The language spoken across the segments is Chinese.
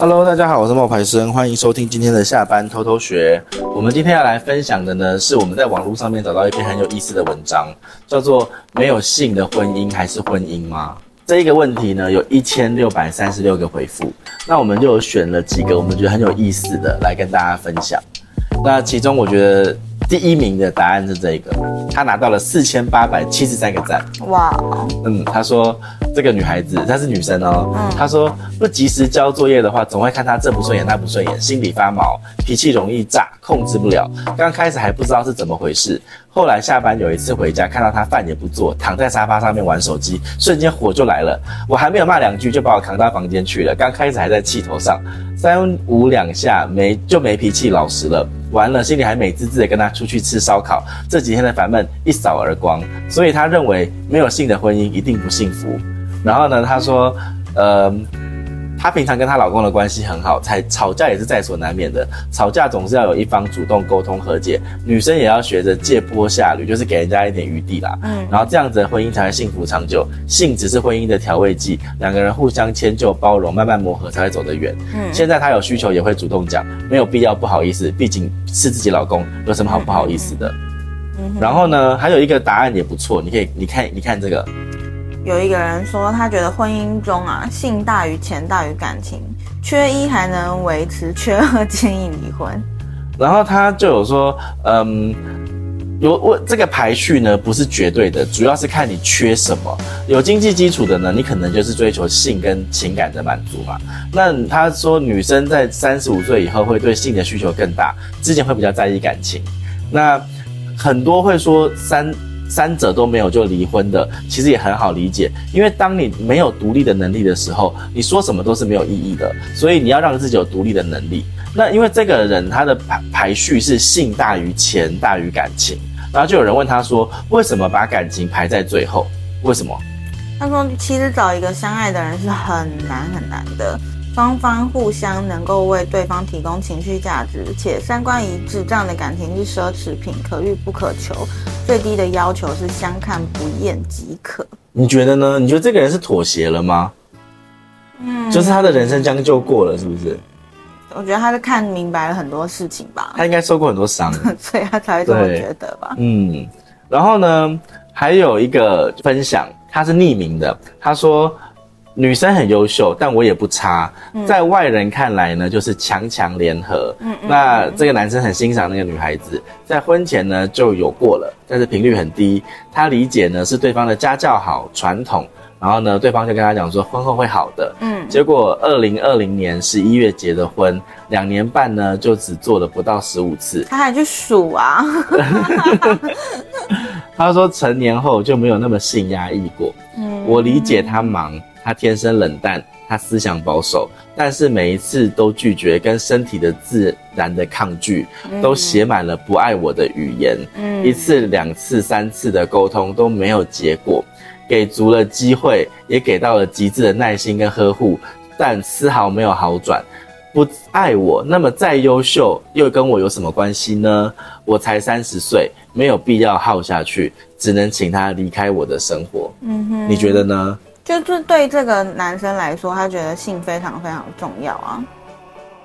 Hello，大家好，我是冒牌生，欢迎收听今天的下班偷偷学。我们今天要来分享的呢，是我们在网络上面找到一篇很有意思的文章，叫做“没有性的婚姻还是婚姻吗？”这一个问题呢，有一千六百三十六个回复。那我们就选了几个我们觉得很有意思的来跟大家分享。那其中我觉得第一名的答案是这个，他拿到了四千八百七十三个赞。哇，嗯，他说。这个女孩子，她是女生哦。嗯，他说不及时交作业的话，总会看她这不顺眼那不顺眼，心里发毛，脾气容易炸，控制不了。刚开始还不知道是怎么回事，后来下班有一次回家，看到她饭也不做，躺在沙发上面玩手机，瞬间火就来了。我还没有骂两句，就把我扛到房间去了。刚开始还在气头上，三五两下没就没脾气，老实了。完了，心里还美滋滋的跟他出去吃烧烤，这几天的烦闷一扫而光。所以他认为没有性的婚姻一定不幸福。然后呢，他说，呃，她平常跟她老公的关系很好，才吵架也是在所难免的。吵架总是要有一方主动沟通和解，女生也要学着借坡下驴，就是给人家一点余地啦。嗯，然后这样子的婚姻才会幸福长久。性只是婚姻的调味剂，两个人互相迁就包容，慢慢磨合才会走得远。嗯，现在她有需求也会主动讲，没有必要不好意思，毕竟是自己老公，有什么好不好意思的？嗯，然后呢，还有一个答案也不错，你可以你看你看这个。有一个人说，他觉得婚姻中啊，性大于钱大于感情，缺一还能维持，缺二建议离婚。然后他就有说，嗯，有我这个排序呢不是绝对的，主要是看你缺什么。有经济基础的呢，你可能就是追求性跟情感的满足嘛。那他说，女生在三十五岁以后会对性的需求更大，之前会比较在意感情。那很多会说三。三者都没有就离婚的，其实也很好理解，因为当你没有独立的能力的时候，你说什么都是没有意义的。所以你要让自己有独立的能力。那因为这个人他的排排序是性大于钱大于感情，然后就有人问他说，为什么把感情排在最后？为什么？他说，其实找一个相爱的人是很难很难的。双方互相能够为对方提供情绪价值，且三观一致，这样的感情是奢侈品，可遇不可求。最低的要求是相看不厌即可。你觉得呢？你觉得这个人是妥协了吗？嗯，就是他的人生将就过了，是不是？我觉得他是看明白了很多事情吧。他应该受过很多伤，所以他才会这么觉得吧。嗯，然后呢，还有一个分享，他是匿名的，他说。女生很优秀，但我也不差。在外人看来呢，就是强强联合。嗯，那这个男生很欣赏那个女孩子，在婚前呢就有过了，但是频率很低。他理解呢是对方的家教好、传统，然后呢对方就跟他讲说婚后会好的。嗯，结果二零二零年十一月结的婚，两年半呢就只做了不到十五次。他还去数啊？他说成年后就没有那么性压抑过。嗯，我理解他忙。他天生冷淡，他思想保守，但是每一次都拒绝，跟身体的自然的抗拒，都写满了不爱我的语言。嗯，一次、两次、三次的沟通都没有结果，给足了机会，也给到了极致的耐心跟呵护，但丝毫没有好转。不爱我，那么再优秀又跟我有什么关系呢？我才三十岁，没有必要耗下去，只能请他离开我的生活。嗯哼，你觉得呢？就是对这个男生来说，他觉得性非常非常重要啊，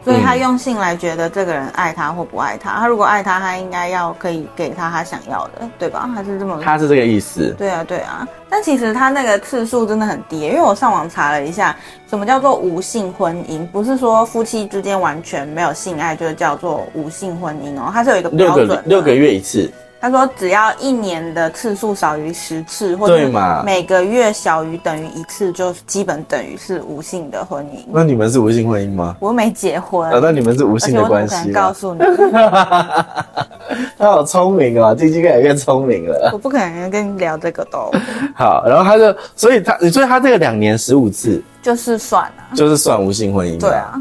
所以他用性来觉得这个人爱他或不爱他。他如果爱他，他应该要可以给他他想要的，对吧？他是这么，他是这个意思。对啊，对啊。但其实他那个次数真的很低，因为我上网查了一下，什么叫做无性婚姻？不是说夫妻之间完全没有性爱就叫做无性婚姻哦，它是有一个标准，六个六个月一次。他说：“只要一年的次数少于十次，或者每个月小于等于一次，就基本等于是无性的婚姻。那你们是无性婚姻吗？我没结婚。啊，那你们是无性的关系？告诉你，他好聪明啊，晶晶越来越聪明了。我不可能跟你聊这个都。好，然后他就，所以他，所以他这个两年十五次，就是算啊，就是算无性婚姻。对啊，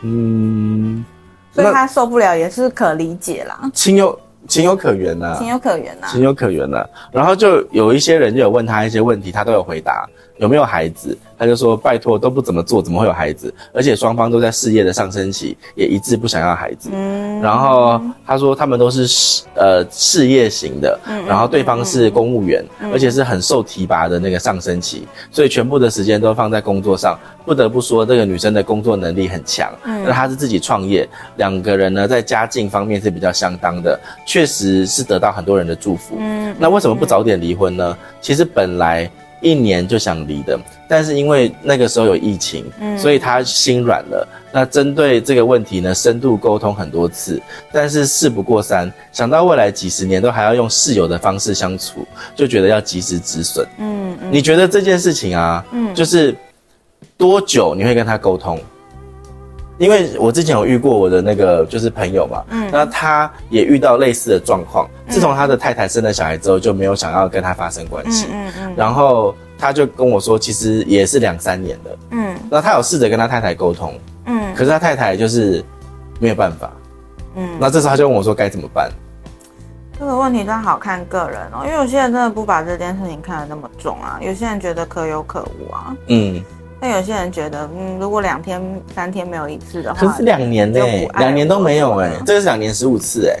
嗯，所以他受不了也是可理解啦。亲友。”情有可原呐、啊，情有可原呐、啊，情有可原呐、啊。然后就有一些人就有问他一些问题，他都有回答。有没有孩子？他就说拜托都不怎么做，怎么会有孩子？而且双方都在事业的上升期，也一致不想要孩子。嗯，然后他说他们都是事呃事业型的，然后对方是公务员，而且是很受提拔的那个上升期，所以全部的时间都放在工作上。不得不说，这个女生的工作能力很强。嗯，那她是自己创业，两个人呢在家境方面是比较相当的，确实是得到很多人的祝福。嗯，那为什么不早点离婚呢？其实本来。一年就想离的，但是因为那个时候有疫情，嗯，所以他心软了。那针对这个问题呢，深度沟通很多次，但是事不过三，想到未来几十年都还要用室友的方式相处，就觉得要及时止损。嗯，嗯，你觉得这件事情啊，嗯，就是多久你会跟他沟通？因为我之前有遇过我的那个就是朋友嘛，嗯，那他也遇到类似的状况。自从他的太太生了小孩之后，就没有想要跟他发生关系，嗯嗯，然后他就跟我说，其实也是两三年了，嗯，那他有试着跟他太太沟通，嗯，可是他太太就是没有办法，嗯，那这时候他就问我说该怎么办？这个问题真的好看个人哦，因为有些人真的不把这件事情看得那么重啊，有些人觉得可有可无啊，嗯。但有些人觉得，嗯，如果两天三天没有一次的话，可是两年呢？两年都没有哎，这个是两年十五次哎。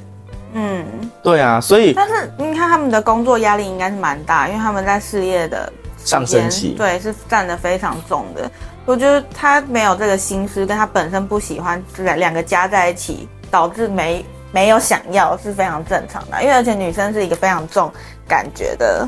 嗯，对啊，所以但是你看他们的工作压力应该是蛮大，因为他们在事业的上升期，对，是占的非常重的。我觉得他没有这个心思，跟他本身不喜欢，两两个加在一起，导致没没有想要是非常正常的。因为而且女生是一个非常重感觉的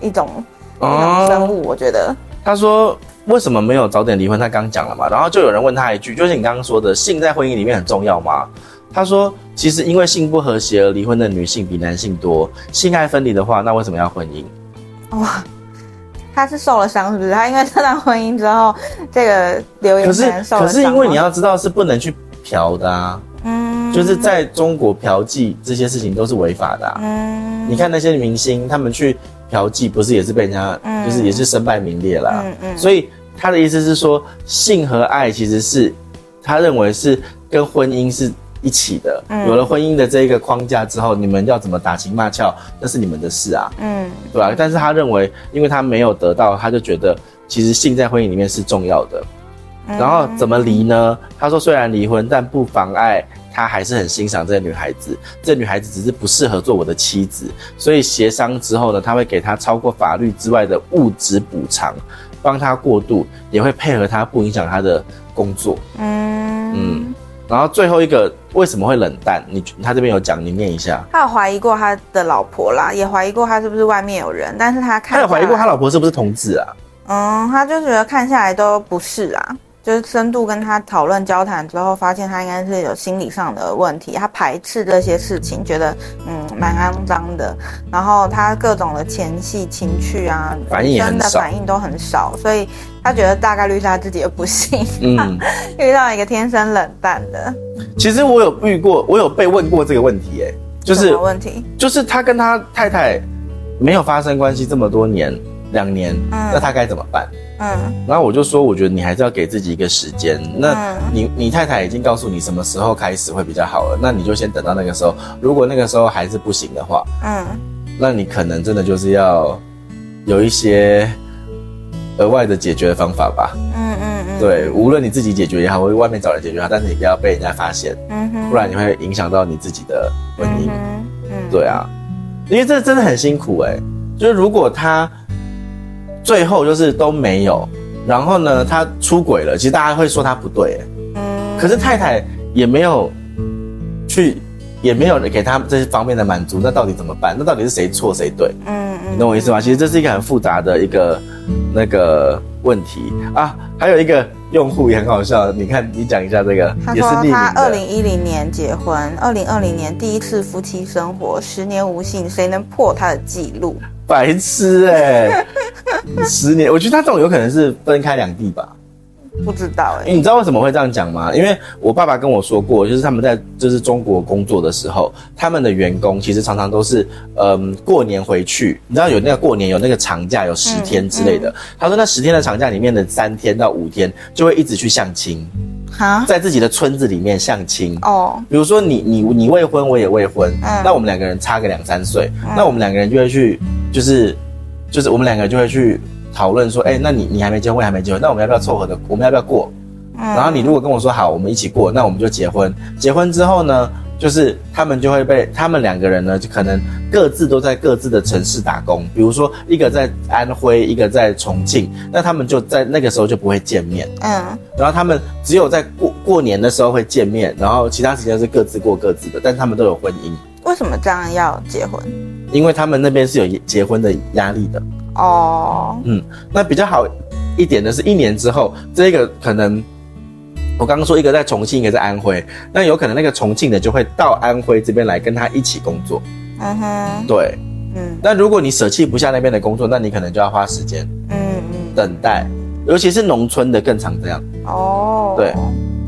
一种一种生物，我觉得。他说。为什么没有早点离婚？他刚讲了嘛，然后就有人问他一句，就是你刚刚说的性在婚姻里面很重要吗？他说，其实因为性不和谐而离婚的女性比男性多。性爱分离的话，那为什么要婚姻？哇，他是受了伤是不是？他因为这段婚姻之后，这个留言。可是可是因为你要知道是不能去嫖的啊，嗯，就是在中国嫖妓这些事情都是违法的啊，嗯，你看那些明星他们去。嫖妓不是也是被人家，嗯、就是也是身败名裂啦，嗯嗯，所以他的意思是说，性和爱其实是他认为是跟婚姻是一起的，嗯、有了婚姻的这一个框架之后，你们要怎么打情骂俏，那是你们的事啊，嗯，对吧？但是他认为，因为他没有得到，他就觉得其实性在婚姻里面是重要的，然后怎么离呢？他说虽然离婚，但不妨碍。他还是很欣赏这个女孩子，这女孩子只是不适合做我的妻子，所以协商之后呢，他会给她超过法律之外的物质补偿，帮他过渡，也会配合他，不影响他的工作。嗯嗯，然后最后一个为什么会冷淡？你他这边有讲，你念一下。他有怀疑过他的老婆啦，也怀疑过他是不是外面有人，但是他看他有怀疑过他老婆是不是同志啊？嗯，他就觉得看下来都不是啊。就是深度跟他讨论交谈之后，发现他应该是有心理上的问题，他排斥这些事情，觉得嗯蛮肮脏的。然后他各种的前戏情趣啊，反应真的反应都很少，所以他觉得大概率是他自己的不幸，嗯，遇到一个天生冷淡的。其实我有遇过，我有被问过这个问题，哎，就是什么问题？就是他跟他太太没有发生关系这么多年，两年，嗯，那他该怎么办？嗯，然后我就说，我觉得你还是要给自己一个时间。那你你太太已经告诉你什么时候开始会比较好了，那你就先等到那个时候。如果那个时候还是不行的话，嗯，那你可能真的就是要有一些额外的解决的方法吧。嗯嗯嗯，对，无论你自己解决也好，或者外面找人解决好，但是你不要被人家发现，不然你会影响到你自己的婚姻。嗯，对啊，因为这真的很辛苦哎，就是如果他。最后就是都没有，然后呢，他出轨了。其实大家会说他不对，嗯，可是太太也没有去，也没有给他这些方面的满足。那到底怎么办？那到底是谁错谁对？嗯嗯，你懂我意思吗？其实这是一个很复杂的一个那个问题啊。还有一个用户也很好笑，你看你讲一下这个，他说他二零一零年结婚，二零二零年第一次夫妻生活，十年无性，谁能破他的记录？白痴哎、欸！十年，我觉得他这种有可能是分开两地吧，不知道哎、欸。你知道为什么会这样讲吗？因为我爸爸跟我说过，就是他们在就是中国工作的时候，他们的员工其实常常都是嗯过年回去，你知道有那个过年有那个长假有十天之类的。嗯嗯、他说那十天的长假里面的三天到五天就会一直去相亲。哈在自己的村子里面相亲哦，比如说你你你未婚，我也未婚，嗯，那我们两个人差个两三岁，嗯、那我们两个人就会去，就是就是我们两个人就会去讨论说，哎、欸，那你你还没结婚，我还没结婚，那我们要不要凑合的？我们要不要过？嗯、然后你如果跟我说好，我们一起过，那我们就结婚。结婚之后呢？就是他们就会被他们两个人呢，就可能各自都在各自的城市打工。比如说，一个在安徽，一个在重庆，那他们就在那个时候就不会见面。嗯，然后他们只有在过过年的时候会见面，然后其他时间是各自过各自的。但他们都有婚姻。为什么这样要结婚？因为他们那边是有结婚的压力的。哦，嗯，那比较好一点的是一年之后，这个可能。我刚刚说一个在重庆，一个在安徽，那有可能那个重庆的就会到安徽这边来跟他一起工作。嗯哼，对，嗯。那如果你舍弃不下那边的工作，那你可能就要花时间，嗯嗯，等待，尤其是农村的更常这样。哦，对，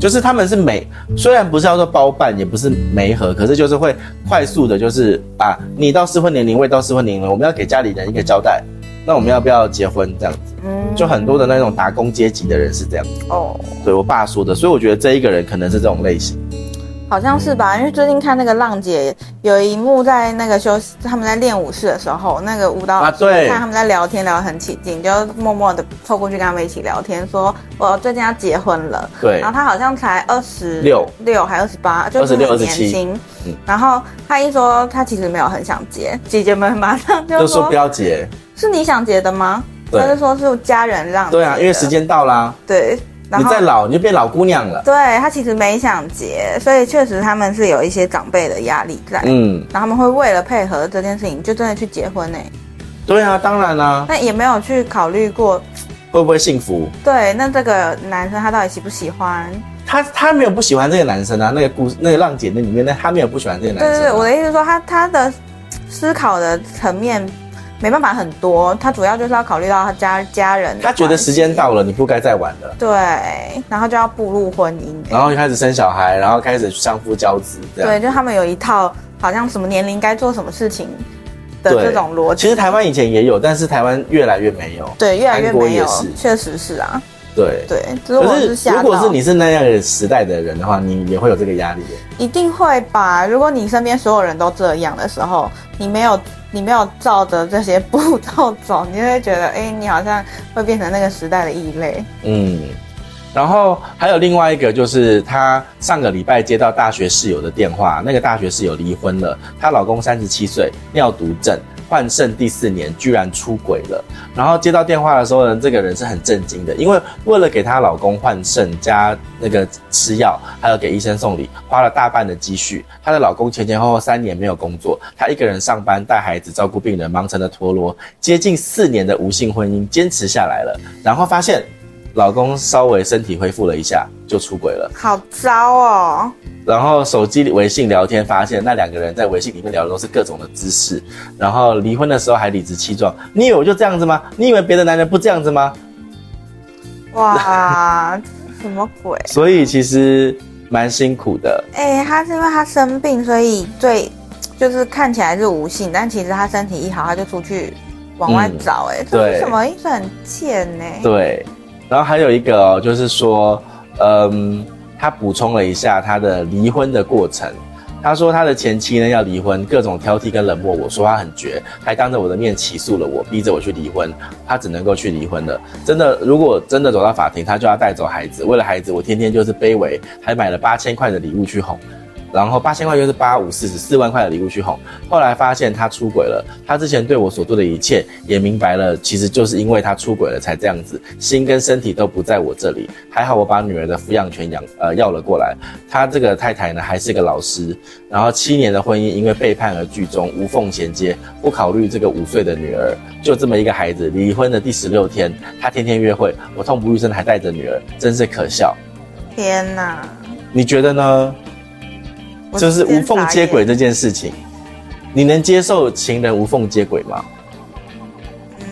就是他们是媒，虽然不是要说包办，也不是媒合，可是就是会快速的，就是啊，你到适婚年龄，未到适婚年龄，我们要给家里人一个交代。那我们要不要结婚？这样子，嗯，就很多的那种打工阶级的人是这样子哦。对我爸说的，所以我觉得这一个人可能是这种类型，好像是吧？因为最近看那个浪姐有一幕，在那个休息，他们在练舞室的时候，那个舞蹈啊，对，看他们在聊天，聊得很起劲，就默默的凑过去跟他们一起聊天，说我最近要结婚了。对，然后他好像才二十六六还二十八，就是很年轻。嗯，然后他一说他其实没有很想结，姐姐们马上就说，就说不要结。是你想结的吗？对，他就说是家人让。对啊，因为时间到啦。对，然后你再老你就变老姑娘了。对，他其实没想结，所以确实他们是有一些长辈的压力在。嗯，然后他们会为了配合这件事情，就真的去结婚呢。对啊，当然啦、啊。那也没有去考虑过会不会幸福。对，那这个男生他到底喜不喜欢？他他没有不喜欢这个男生啊。那个故，那个浪姐那里面，那他没有不喜欢这个男生、啊。对对对，我的意思是说，他他的思考的层面。没办法很多，他主要就是要考虑到他家家人。他觉得时间到了，你不该再玩了。对，然后就要步入婚姻，然后就开始生小孩，然后开始相夫教子。对，就他们有一套好像什么年龄该做什么事情的这种逻辑。其实台湾以前也有，但是台湾越来越没有。对，越来越没有，确实是啊。对对，是可是如果是你是那样的时代的人的话，你也会有这个压力。一定会吧？如果你身边所有人都这样的时候，你没有。你没有照着这些步骤走，你就会觉得，哎，你好像会变成那个时代的异类。嗯，然后还有另外一个，就是她上个礼拜接到大学室友的电话，那个大学室友离婚了，她老公三十七岁，尿毒症。换肾第四年居然出轨了，然后接到电话的时候呢，这个人是很震惊的，因为为了给她老公换肾加那个吃药，还有给医生送礼，花了大半的积蓄。她的老公前前后后三年没有工作，她一个人上班带孩子照顾病人，忙成了陀螺。接近四年的无性婚姻坚持下来了，然后发现。老公稍微身体恢复了一下，就出轨了，好糟哦。然后手机微信聊天，发现那两个人在微信里面聊的都是各种的姿势。然后离婚的时候还理直气壮，你以为我就这样子吗？你以为别的男人不这样子吗？哇，什么鬼？所 以其实蛮辛苦的。哎、欸，他是因为他生病，所以最，就是看起来是无性，但其实他身体一好，他就出去往外找、欸。哎、嗯，这是什么意思？很贱呢、欸。对。然后还有一个哦，就是说，嗯，他补充了一下他的离婚的过程。他说他的前妻呢要离婚，各种挑剔跟冷漠，我说他很绝，还当着我的面起诉了我，逼着我去离婚。他只能够去离婚了。真的，如果真的走到法庭，他就要带走孩子。为了孩子，我天天就是卑微，还买了八千块的礼物去哄。然后八千块就是八五四十四万块的礼物去哄，后来发现他出轨了，他之前对我所做的一切也明白了，其实就是因为他出轨了才这样子，心跟身体都不在我这里。还好我把女儿的抚养权养呃要了过来。他这个太太呢还是个老师，然后七年的婚姻因为背叛而剧终，无缝衔接，不考虑这个五岁的女儿，就这么一个孩子。离婚的第十六天，他天天约会，我痛不欲生还带着女儿，真是可笑。天哪，你觉得呢？就是无缝接轨这件事情，你能接受情人无缝接轨吗？嗯，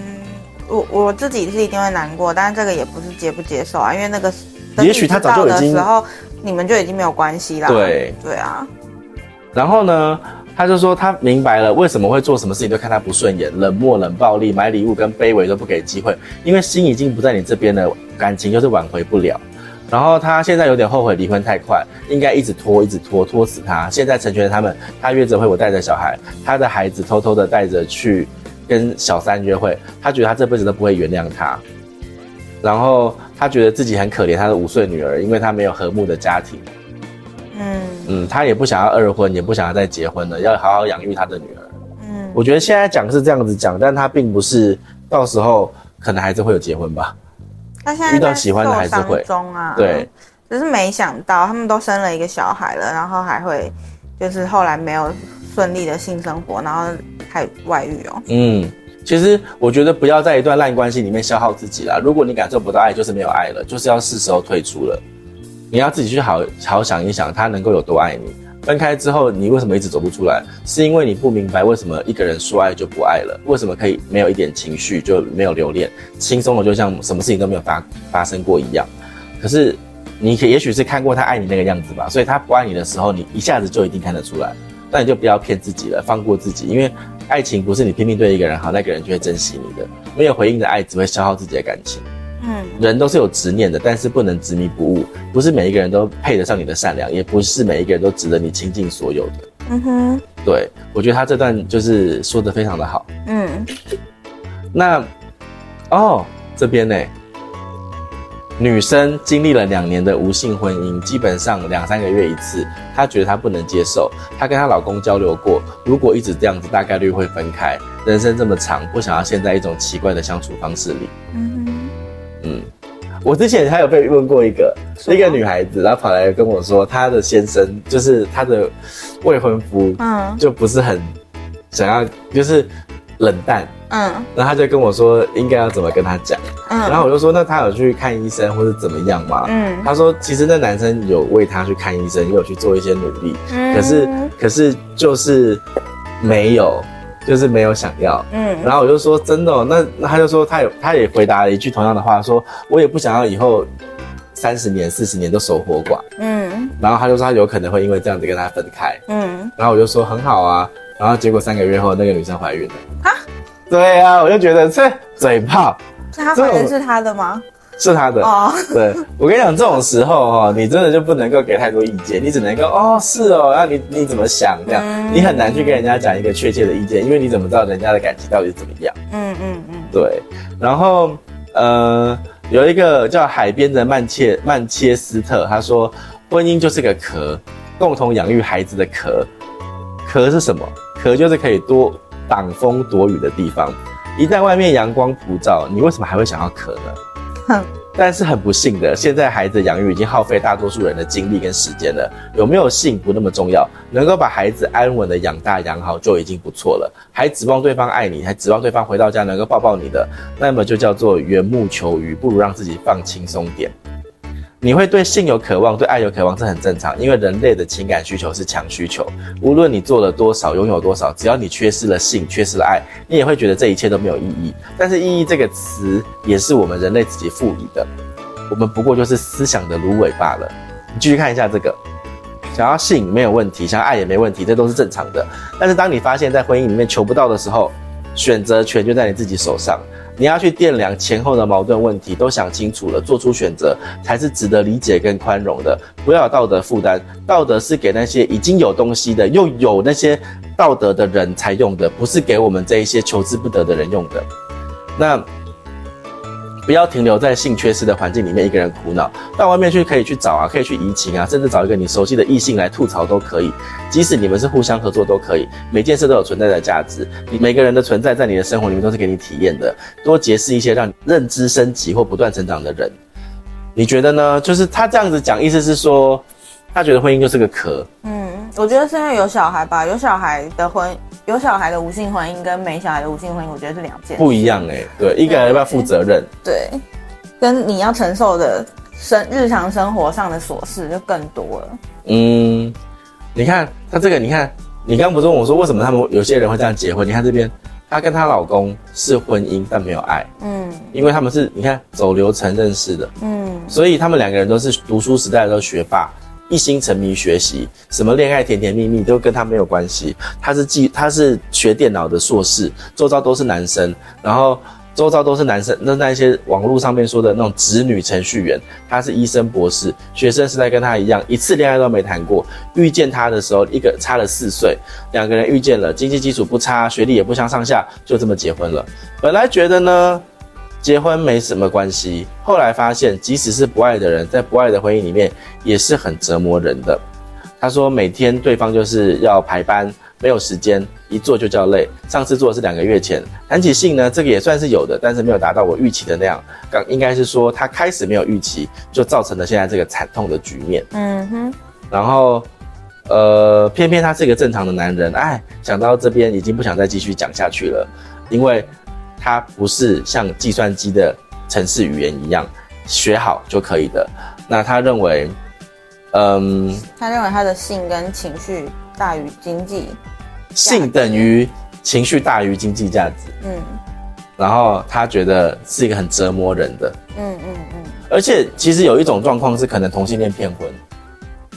我我自己是一定会难过，但是这个也不是接不接受啊，因为那个也许他早就已经，然后你们就已经没有关系了。对对啊。然后呢，他就说他明白了为什么会做什么事情都看他不顺眼，冷漠、冷暴力，买礼物跟卑微都不给机会，因为心已经不在你这边了，感情就是挽回不了。然后他现在有点后悔离婚太快，应该一直拖，一直拖，拖死他。现在成全了他们，他约着会我带着小孩，他的孩子偷偷的带着去跟小三约会，他觉得他这辈子都不会原谅他，然后他觉得自己很可怜他的五岁女儿，因为他没有和睦的家庭。嗯嗯，他也不想要二婚，也不想要再结婚了，要好好养育他的女儿。嗯，我觉得现在讲是这样子讲，但他并不是到时候可能还是会有结婚吧。他现在遇到喜欢的还是会中啊，对，只是没想到他们都生了一个小孩了，然后还会就是后来没有顺利的性生活，然后还外遇哦。嗯，其实我觉得不要在一段烂关系里面消耗自己啦。如果你感受不到爱，就是没有爱了，就是要是时候退出了。你要自己去好好想一想，他能够有多爱你。分开之后，你为什么一直走不出来？是因为你不明白为什么一个人说爱就不爱了？为什么可以没有一点情绪就没有留恋，轻松的就像什么事情都没有发发生过一样？可是你可也许是看过他爱你那个样子吧，所以他不爱你的时候，你一下子就一定看得出来。那你就不要骗自己了，放过自己，因为爱情不是你拼命对一个人好，那个人就会珍惜你的。没有回应的爱只会消耗自己的感情。嗯，人都是有执念的，但是不能执迷不悟。不是每一个人都配得上你的善良，也不是每一个人都值得你倾尽所有的。嗯哼，对，我觉得他这段就是说的非常的好。嗯，那哦这边呢，女生经历了两年的无性婚姻，基本上两三个月一次，她觉得她不能接受。她跟她老公交流过，如果一直这样子，大概率会分开。人生这么长，不想要陷在一种奇怪的相处方式里。嗯哼。嗯，我之前还有被问过一个一个女孩子，然后跑来跟我说，她的先生就是她的未婚夫，嗯，就不是很想要，就是冷淡，嗯，然后她就跟我说应该要怎么跟他讲，嗯，然后我就说那他有去看医生或者怎么样吗？嗯，他说其实那男生有为他去看医生，也有去做一些努力，嗯，可是可是就是没有。就是没有想要，嗯，然后我就说真的哦，那那他就说他有他也回答了一句同样的话，说我也不想要以后三十年四十年都守活寡，嗯，然后他就说他有可能会因为这样子跟他分开，嗯，然后我就说很好啊，然后结果三个月后那个女生怀孕了，啊，对啊，我就觉得这嘴炮，是他怀孕是他的吗？是他的哦，对，我跟你讲，这种时候哦，你真的就不能够给太多意见，你只能够哦，是哦，那你你怎么想这样？嗯、你很难去跟人家讲一个确切的意见，因为你怎么知道人家的感情到底是怎么样？嗯嗯嗯，对。然后呃，有一个叫海边的曼切曼切斯特，他说，婚姻就是个壳，共同养育孩子的壳。壳是什么？壳就是可以多挡风躲雨的地方。一旦外面阳光普照，你为什么还会想要壳呢？但是很不幸的，现在孩子养育已经耗费大多数人的精力跟时间了。有没有性不那么重要，能够把孩子安稳的养大养好就已经不错了。还指望对方爱你，还指望对方回到家能够抱抱你的，那么就叫做缘木求鱼，不如让自己放轻松点。你会对性有渴望，对爱有渴望，这很正常，因为人类的情感需求是强需求。无论你做了多少，拥有多少，只要你缺失了性，缺失了爱，你也会觉得这一切都没有意义。但是“意义”这个词也是我们人类自己赋予的，我们不过就是思想的芦苇罢了。你继续看一下这个，想要性没有问题，想要爱也没问题，这都是正常的。但是当你发现，在婚姻里面求不到的时候，选择权就在你自己手上。你要去掂量前后的矛盾问题，都想清楚了，做出选择才是值得理解跟宽容的。不要有道德负担，道德是给那些已经有东西的，又有那些道德的人才用的，不是给我们这一些求之不得的人用的。那。不要停留在性缺失的环境里面，一个人苦恼。到外面去可以去找啊，可以去移情啊，甚至找一个你熟悉的异性来吐槽都可以。即使你们是互相合作都可以，每件事都有存在的价值。你每个人的存在在你的生活里面都是给你体验的。多结识一些让你认知升级或不断成长的人。你觉得呢？就是他这样子讲，意思是说，他觉得婚姻就是个壳。嗯，我觉得是因为有小孩吧，有小孩的婚。有小孩的无性婚姻跟没小孩的无性婚姻，我觉得是两件不一样哎、欸。对，一个人要不要负责任？对，跟你要承受的生日常生活上的琐事就更多了。嗯，你看他这个，你看你刚刚不是问我说为什么他们有些人会这样结婚？你看这边，她跟她老公是婚姻，但没有爱。嗯，因为他们是你看走流程认识的。嗯，所以他们两个人都是读书时代的都学霸。一心沉迷学习，什么恋爱甜甜蜜蜜都跟他没有关系。他是技，他是学电脑的硕士，周遭都是男生。然后周遭都是男生，那那些网络上面说的那种直女程序员，他是医生博士，学生时代跟他一样，一次恋爱都没谈过。遇见他的时候，一个差了四岁，两个人遇见了，经济基础不差，学历也不相上下，就这么结婚了。本来觉得呢，结婚没什么关系，后来发现，即使是不爱的人，在不爱的婚姻里面，也是很折磨人的。他说，每天对方就是要排班。没有时间，一做就叫累。上次做的是两个月前，谈起性呢，这个也算是有的，但是没有达到我预期的那样。刚应该是说他开始没有预期，就造成了现在这个惨痛的局面。嗯哼。然后，呃，偏偏他是一个正常的男人，哎，想到这边已经不想再继续讲下去了，因为他不是像计算机的程式语言一样学好就可以的。那他认为，嗯，他认为他的性跟情绪大于经济。性等于情绪大于经济价值，嗯，然后他觉得是一个很折磨人的，嗯嗯嗯，而且其实有一种状况是可能同性恋骗婚，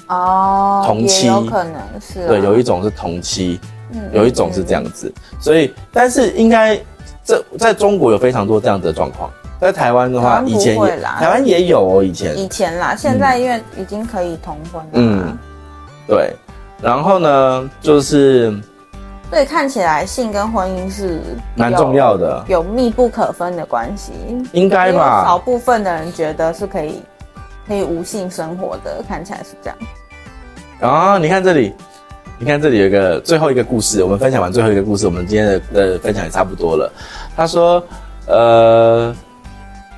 哦，同妻有可能是、啊，对，有一种是同妻，嗯，有一种是这样子，所以但是应该这在中国有非常多这样的状况，在台湾的话，以前也台湾也有哦，以前以前啦，现在因为已经可以同婚了，嗯，对，然后呢就是。所以看起来性跟婚姻是蛮重要的，有密不可分的关系，应该吧？少部分的人觉得是可以可以无性生活的，看起来是这样。啊，你看这里，你看这里有一个最后一个故事，我们分享完最后一个故事，我们今天的的分享也差不多了。他说，呃。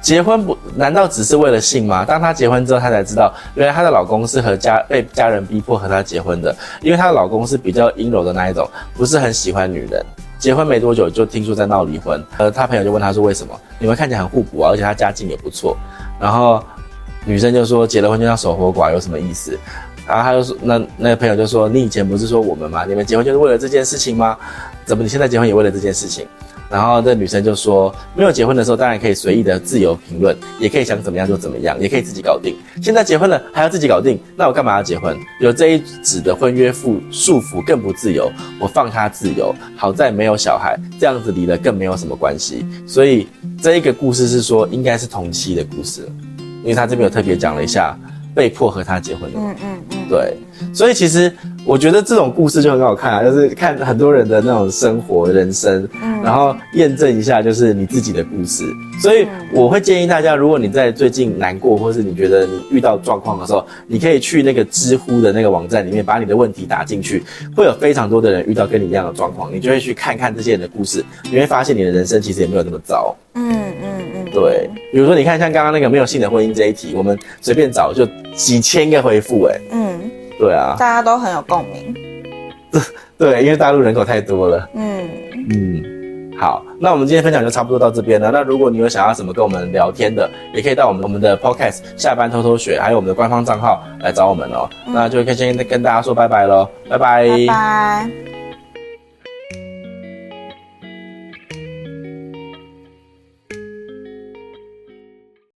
结婚不难道只是为了性吗？当她结婚之后，她才知道，原来她的老公是和家被家人逼迫和她结婚的。因为她的老公是比较阴柔的那一种，不是很喜欢女人。结婚没多久就听说在闹离婚。呃，她朋友就问她说为什么？你们看起来很互补啊，而且她家境也不错。然后女生就说结了婚就像守活寡，有什么意思？然后他就说那那个朋友就说你以前不是说我们吗？你们结婚就是为了这件事情吗？怎么你现在结婚也为了这件事情？然后这女生就说：“没有结婚的时候，当然可以随意的自由评论，也可以想怎么样就怎么样，也可以自己搞定。现在结婚了还要自己搞定，那我干嘛要结婚？有这一纸的婚约束束缚更不自由，我放他自由。好在没有小孩，这样子离了更没有什么关系。所以这一个故事是说应该是同妻的故事，因为他这边有特别讲了一下被迫和他结婚的。嗯嗯嗯，对。所以其实。”我觉得这种故事就很好看啊，就是看很多人的那种生活人生，嗯，然后验证一下就是你自己的故事。所以我会建议大家，如果你在最近难过，或是你觉得你遇到状况的时候，你可以去那个知乎的那个网站里面，把你的问题打进去，会有非常多的人遇到跟你一样的状况，你就会去看看这些人的故事，你会发现你的人生其实也没有那么糟。嗯对。比如说你看像刚刚那个没有性的婚姻这一题，我们随便找就几千个回复，哎，嗯。对啊，大家都很有共鸣。对，因为大陆人口太多了。嗯嗯，好，那我们今天分享就差不多到这边了。那如果你有想要什么跟我们聊天的，也可以到我们我们的 Podcast 下班偷偷学，还有我们的官方账号来找我们哦。嗯、那就可以先跟跟大家说拜拜喽，拜拜。拜拜。